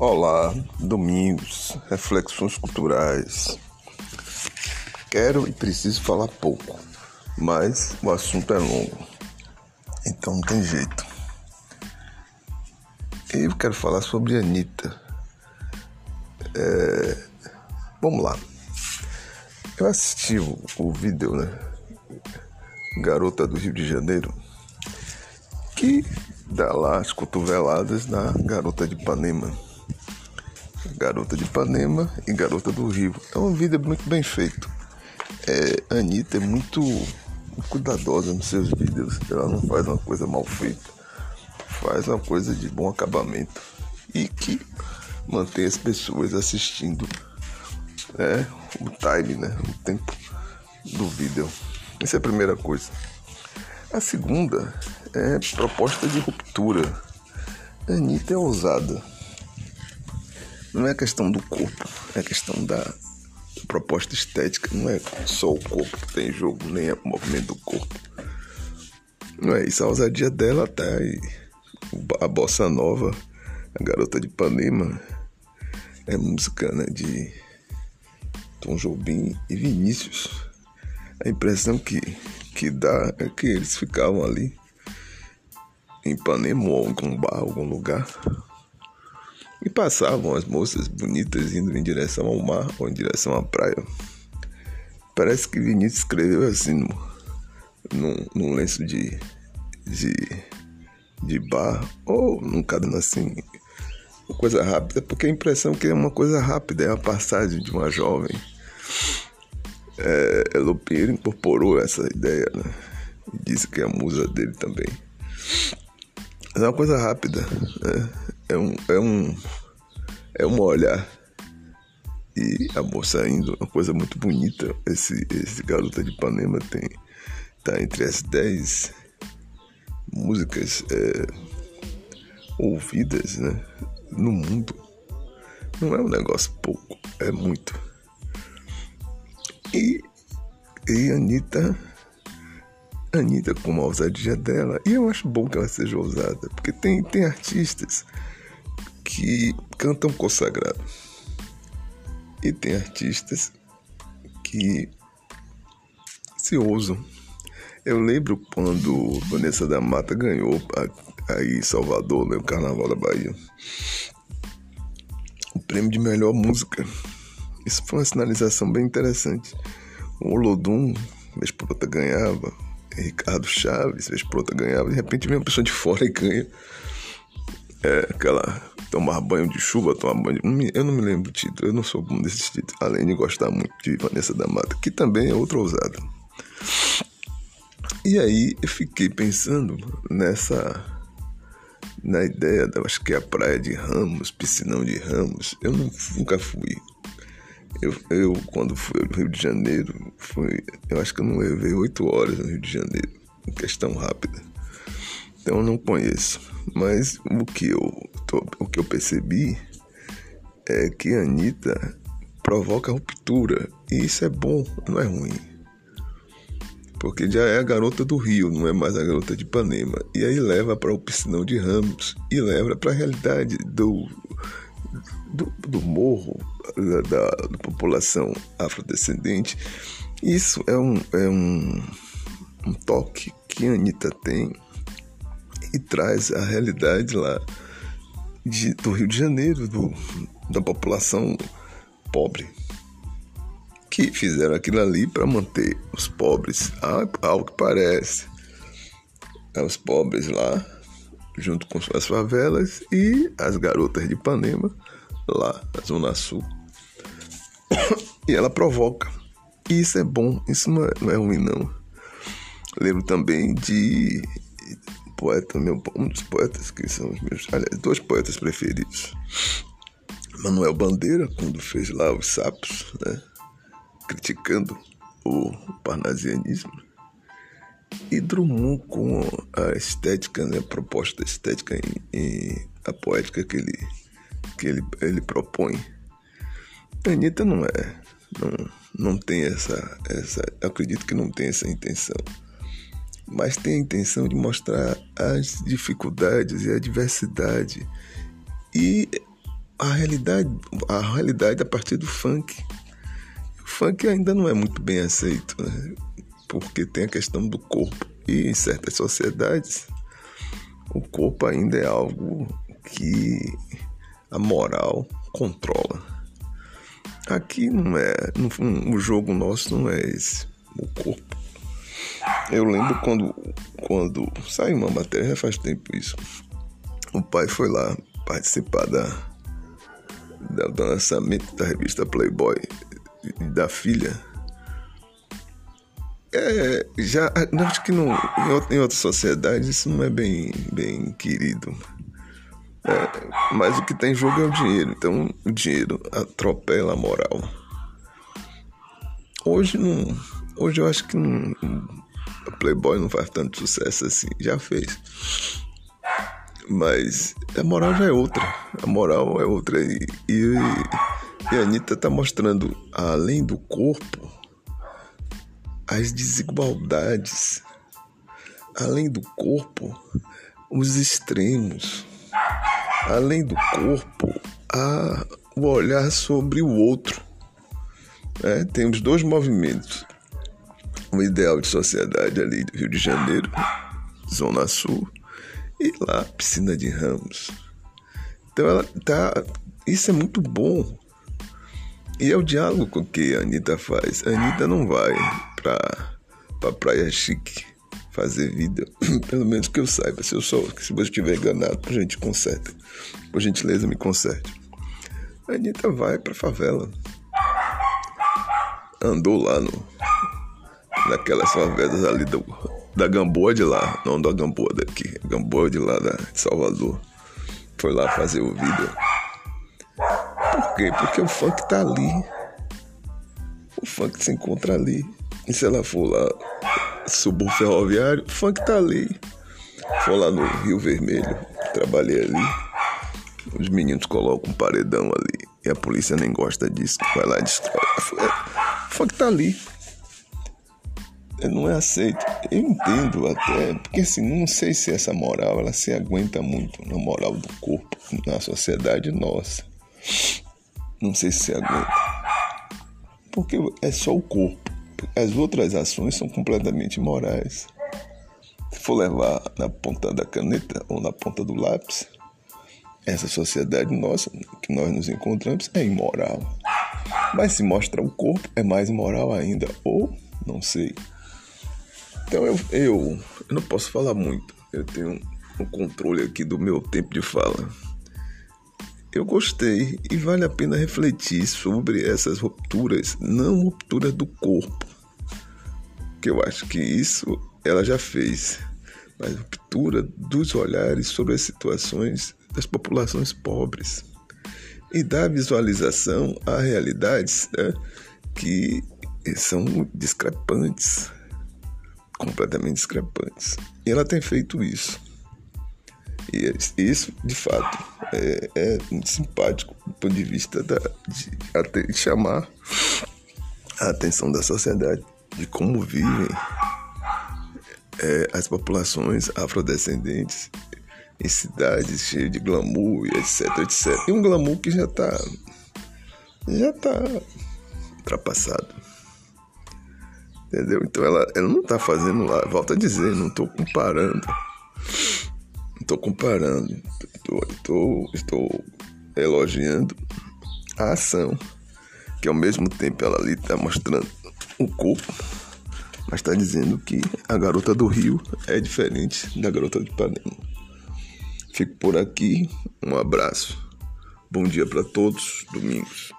Olá, domingos, reflexões culturais. Quero e preciso falar pouco, mas o assunto é longo, então não tem jeito. Eu quero falar sobre Anitta. É... Vamos lá. Eu assisti o, o vídeo, né? Garota do Rio de Janeiro, que dá lá as cotoveladas na garota de Ipanema. Garota de Ipanema e Garota do Rio. É um vídeo muito bem feito. É, a Anitta é muito cuidadosa nos seus vídeos. Ela não faz uma coisa mal feita. Faz uma coisa de bom acabamento. E que mantém as pessoas assistindo é, o time, né? O tempo do vídeo. Essa é a primeira coisa. A segunda é proposta de ruptura. A Anitta é ousada. Não é questão do corpo, é questão da proposta estética. Não é só o corpo que tem jogo, nem o movimento do corpo. Não é isso. A ousadia dela tá aí. A bossa nova, a garota de Ipanema, é música né, de Tom Jobim e Vinícius. A impressão que, que dá é que eles ficavam ali em Ipanema ou algum bar, algum lugar. E passavam as moças bonitas indo em direção ao mar ou em direção à praia. Parece que Vinícius escreveu assim num, num lenço de, de, de bar ou num caderno assim, uma coisa rápida, porque a impressão que é uma coisa rápida, é a passagem de uma jovem. É, Elopinheiro incorporou essa ideia, né? E disse que é a musa dele também. É uma coisa rápida. Né? É, um, é um. É um olhar. E a moça indo, uma coisa muito bonita. Esse, esse Garota de Ipanema tem. Tá entre as 10 músicas é, ouvidas né, no mundo. Não é um negócio pouco, é muito. E, e Anitta Anitta com uma ousadia dela. E eu acho bom que ela seja ousada, porque tem, tem artistas que cantam consagrado. E tem artistas que se ousam. Eu lembro quando Vanessa da Mata ganhou aí em Salvador, no Carnaval da Bahia, o prêmio de melhor música. Isso foi uma sinalização bem interessante. O Olodum, vez por outra, ganhava. Ricardo Chaves, vez por outra ganhava, de repente vem uma pessoa de fora e ganha. É, aquela tomar banho de chuva, tomar banho de... Eu não me lembro do título, eu não sou bom desses títulos, além de gostar muito de Vanessa da Mata, que também é outra ousada. E aí eu fiquei pensando nessa. na ideia, da, acho que é a praia de Ramos, piscinão de Ramos. Eu não, nunca fui. Eu, eu, quando fui ao Rio de Janeiro, foi, eu acho que eu não levei oito horas no Rio de Janeiro, questão rápida. Então eu não conheço. Mas o que eu, tô, o que eu percebi é que a Anitta provoca ruptura. E isso é bom, não é ruim. Porque já é a garota do Rio, não é mais a garota de Ipanema. E aí leva para o piscinão de Ramos e leva para a realidade do, do, do morro, da, da, da, população afrodescendente. Isso é um, é um, um toque que a Anitta tem e traz a realidade lá de, do Rio de Janeiro, do, da população pobre, que fizeram aquilo ali para manter os pobres, ao que parece. É os pobres lá, junto com suas favelas, e as garotas de Ipanema lá na Zona Sul. e ela provoca. E isso é bom, isso não é, não é ruim não. Lembro também de poeta, meu, um dos poetas que são os meus, aliás, dois poetas preferidos. Manuel Bandeira, quando fez lá os sapos, né, criticando o parnasianismo. E Drummond com a estética, né, a proposta estética e a poética que ele que ele, ele propõe. A Anitta não é, não, não tem essa, essa, acredito que não tem essa intenção, mas tem a intenção de mostrar as dificuldades e a diversidade e a realidade, a realidade a partir do funk. O funk ainda não é muito bem aceito, né? porque tem a questão do corpo. E em certas sociedades, o corpo ainda é algo que a moral controla. Aqui não é. o jogo nosso não é esse. O corpo. Eu lembro quando, quando saiu uma matéria, já faz tempo isso. O pai foi lá participar da, da, do lançamento da revista Playboy da filha. É, já acho que não, em outras sociedades isso não é bem, bem querido. É, mas o que tem em jogo é o dinheiro. Então o dinheiro atropela a moral. Hoje não. Hoje eu acho que não, a Playboy não faz tanto sucesso assim. Já fez. Mas a moral já é outra. A moral é outra. E, e, e a Anitta tá mostrando, além do corpo, as desigualdades. Além do corpo, os extremos além do corpo, o olhar sobre o outro. É, tem os dois movimentos. O ideal de sociedade ali do Rio de Janeiro, Zona Sul, e lá, Piscina de Ramos. Então ela tá. Isso é muito bom. E é o diálogo que a Anitta faz. A Anitta não vai pra, pra Praia Chique fazer vida, pelo menos que eu saiba. Se eu sou, se você estiver enganado, por gente conserta. Por gentileza, me conserte. A Anitta vai pra favela. Andou lá no, naquelas favelas ali do, da Gamboa de lá, não da Gamboa daqui, Gamboa de lá da, de Salvador. Foi lá fazer o vídeo. Por quê? Porque o funk tá ali. O funk se encontra ali. E se ela for lá subúrbio ferroviário, o funk tá ali. Foi lá no Rio Vermelho, trabalhei ali. Os meninos colocam um paredão ali e a polícia nem gosta disso, vai lá e destrói. O funk tá ali. Não é aceito. Eu entendo até, porque assim, não sei se essa moral ela se aguenta muito na moral do corpo, na sociedade nossa. Não sei se se aguenta. Porque é só o corpo. As outras ações são completamente imorais. Se for levar na ponta da caneta ou na ponta do lápis, essa sociedade nossa que nós nos encontramos é imoral. Mas se mostra o corpo, é mais imoral ainda. Ou, não sei. Então eu, eu, eu não posso falar muito. Eu tenho um controle aqui do meu tempo de fala. Eu gostei e vale a pena refletir sobre essas rupturas, não ruptura do corpo, que eu acho que isso ela já fez, mas ruptura dos olhares sobre as situações das populações pobres e dar visualização a realidades né, que são discrepantes, completamente discrepantes. E ela tem feito isso. E isso, de fato, é, é simpático do ponto de vista da, de, de chamar a atenção da sociedade de como vivem é, as populações afrodescendentes em cidades cheias de glamour etc, etc. E um glamour que já está já tá ultrapassado. Entendeu? Então ela, ela não está fazendo lá, volta a dizer, não estou comparando estou comparando, estou, estou elogiando a ação, que ao mesmo tempo ela ali está mostrando o corpo, mas está dizendo que a garota do Rio é diferente da garota de Ipanema. Fico por aqui, um abraço, bom dia para todos, domingos.